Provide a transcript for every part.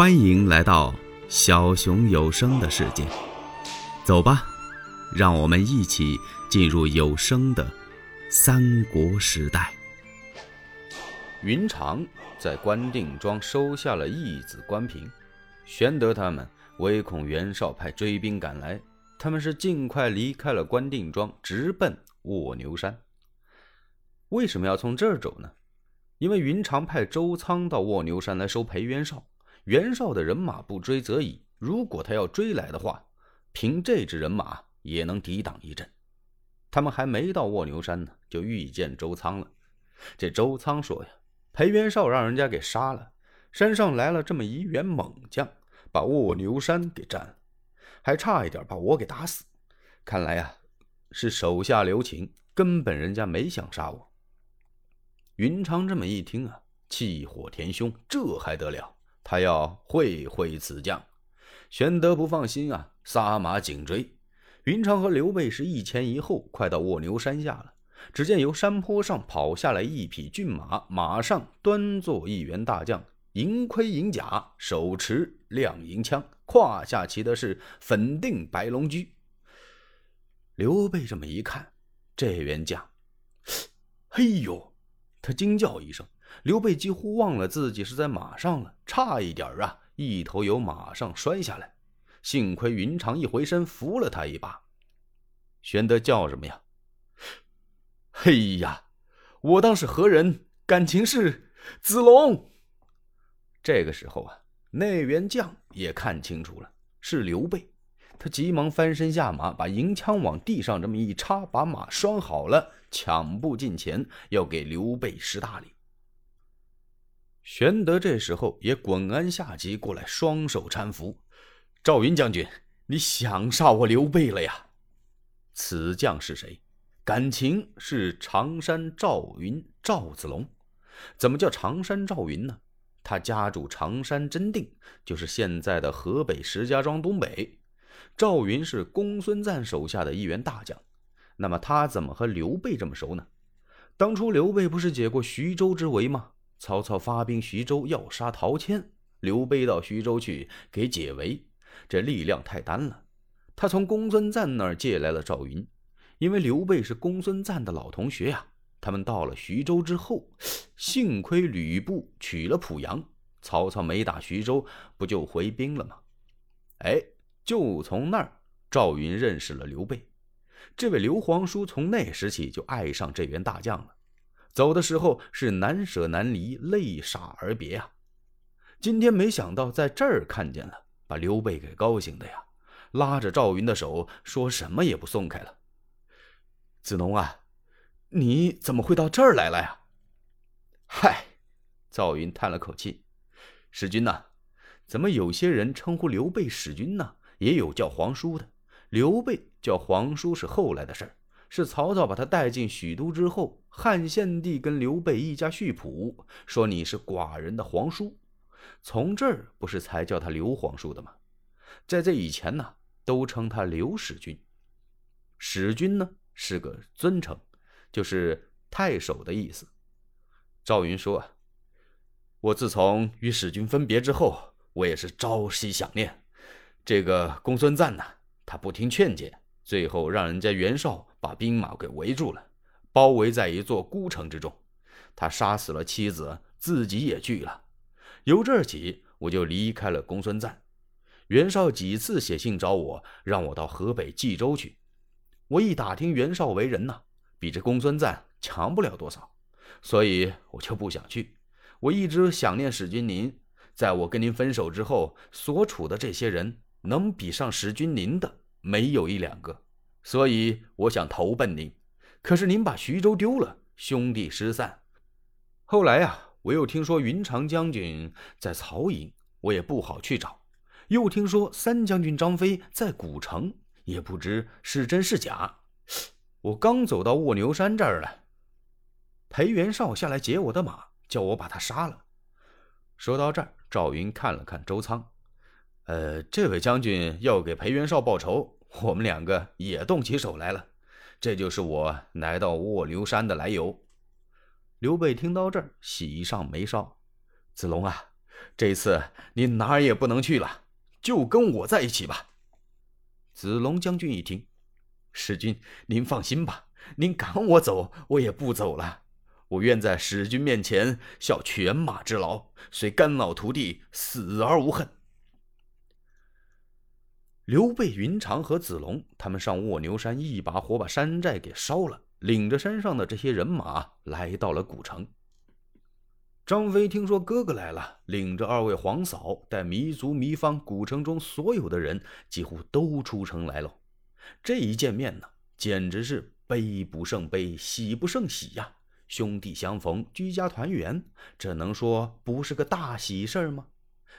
欢迎来到小熊有声的世界，走吧，让我们一起进入有声的三国时代。云长在关定庄收下了义子关平，玄德他们唯恐袁绍派追兵赶来，他们是尽快离开了关定庄，直奔卧牛山。为什么要从这儿走呢？因为云长派周仓到卧牛山来收裴元绍。袁绍的人马不追则已，如果他要追来的话，凭这支人马也能抵挡一阵。他们还没到卧牛山呢，就遇见周仓了。这周仓说呀：“裴元绍让人家给杀了，山上来了这么一员猛将，把卧牛山给占了，还差一点把我给打死。看来呀，是手下留情，根本人家没想杀我。”云长这么一听啊，气火填胸，这还得了？他要会会此将，玄德不放心啊，撒马紧追。云长和刘备是一前一后，快到卧牛山下了。只见由山坡上跑下来一匹骏马，马上端坐一员大将，银盔银甲，手持亮银枪，胯下骑的是粉定白龙驹。刘备这么一看，这员将，嘿 呦，他惊叫一声。刘备几乎忘了自己是在马上了，差一点啊，一头由马上摔下来。幸亏云长一回身扶了他一把。玄德叫什么呀？嘿呀，我当是何人？感情是子龙。这个时候啊，那员将也看清楚了，是刘备。他急忙翻身下马，把银枪往地上这么一插，把马拴好了，抢步近前，要给刘备施大礼。玄德这时候也滚鞍下级过来，双手搀扶。赵云将军，你想杀我刘备了呀？此将是谁？感情是常山赵云赵子龙。怎么叫常山赵云呢？他家住常山真定，就是现在的河北石家庄东北。赵云是公孙瓒手下的一员大将。那么他怎么和刘备这么熟呢？当初刘备不是解过徐州之围吗？曹操发兵徐州要杀陶谦，刘备到徐州去给解围，这力量太单了。他从公孙瓒那儿借来了赵云，因为刘备是公孙瓒的老同学呀。他们到了徐州之后，幸亏吕布取了濮阳，曹操没打徐州，不就回兵了吗？哎，就从那儿，赵云认识了刘备。这位刘皇叔从那时起就爱上这员大将了。走的时候是难舍难离，泪洒而别啊！今天没想到在这儿看见了，把刘备给高兴的呀，拉着赵云的手，说什么也不松开了。子龙啊，你怎么会到这儿来了呀？嗨，赵云叹了口气：“使君呐，怎么有些人称呼刘备使君呢？也有叫皇叔的。刘备叫皇叔是后来的事儿。”是曹操把他带进许都之后，汉献帝跟刘备一家续谱，说你是寡人的皇叔，从这儿不是才叫他刘皇叔的吗？在这以前呢，都称他刘使君。使君呢是个尊称，就是太守的意思。赵云说啊：“我自从与使君分别之后，我也是朝夕想念这个公孙瓒呢，他不听劝解。”最后让人家袁绍把兵马给围住了，包围在一座孤城之中。他杀死了妻子，自己也去了。由这儿起，我就离开了公孙瓒。袁绍几次写信找我，让我到河北冀州去。我一打听袁绍为人呐，比这公孙瓒强不了多少，所以我就不想去。我一直想念史君您，在我跟您分手之后，所处的这些人，能比上史君您的？没有一两个，所以我想投奔您。可是您把徐州丢了，兄弟失散。后来呀，我又听说云长将军在曹营，我也不好去找。又听说三将军张飞在古城，也不知是真是假。我刚走到卧牛山这儿了，裴元绍下来劫我的马，叫我把他杀了。说到这儿，赵云看了看周仓。呃，这位将军要给裴元绍报仇，我们两个也动起手来了。这就是我来到卧牛山的来由。刘备听到这儿，喜上眉梢。子龙啊，这次你哪儿也不能去了，就跟我在一起吧。子龙将军一听，使君您放心吧，您赶我走，我也不走了。我愿在使君面前效犬马之劳，虽干老徒弟死而无恨。刘备、云长和子龙他们上卧牛山，一把火把山寨给烧了，领着山上的这些人马来到了古城。张飞听说哥哥来了，领着二位皇嫂，带糜族、糜芳、古城中所有的人，几乎都出城来了。这一见面呢，简直是悲不胜悲，喜不胜喜呀！兄弟相逢，居家团圆，这能说不是个大喜事儿吗？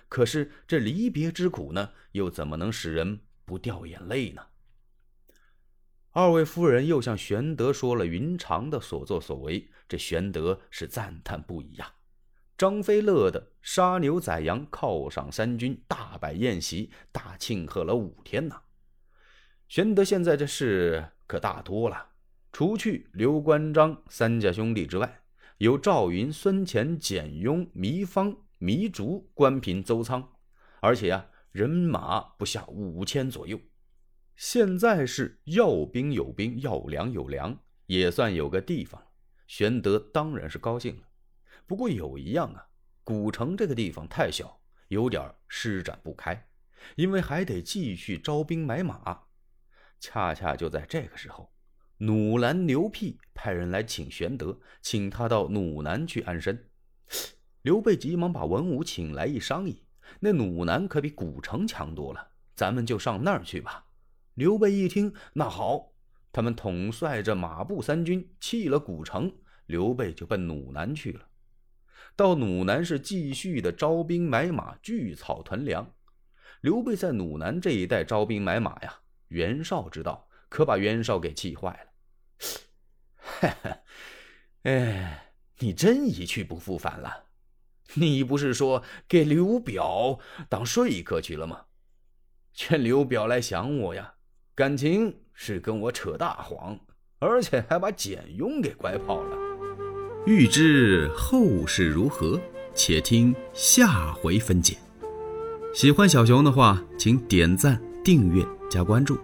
可是这离别之苦呢，又怎么能使人不掉眼泪呢？二位夫人又向玄德说了云长的所作所为，这玄德是赞叹不已呀。张飞乐得杀牛宰羊，犒赏三军，大摆宴席，大庆贺了五天呐。玄德现在这事可大多了。除去刘关张三家兄弟之外，有赵云、孙乾、简雍、糜芳、糜竺、关平、邹仓，而且呀，人马不下五千左右。现在是要兵有兵，要粮有粮，也算有个地方了。玄德当然是高兴了。不过有一样啊，古城这个地方太小，有点施展不开，因为还得继续招兵买马。恰恰就在这个时候。努兰牛屁派人来请玄德，请他到努南去安身。刘备急忙把文武请来一商议，那鲁南可比古城强多了，咱们就上那儿去吧。刘备一听，那好，他们统帅着马步三军弃了古城，刘备就奔鲁南去了。到鲁南是继续的招兵买马，聚草屯粮。刘备在鲁南这一带招兵买马呀，袁绍知道，可把袁绍给气坏了。哈哈，哎，你真一去不复返了？你不是说给刘表当说客去了吗？劝刘表来降我呀，感情是跟我扯大谎，而且还把简雍给拐跑了。欲知后事如何，且听下回分解。喜欢小熊的话，请点赞、订阅、加关注。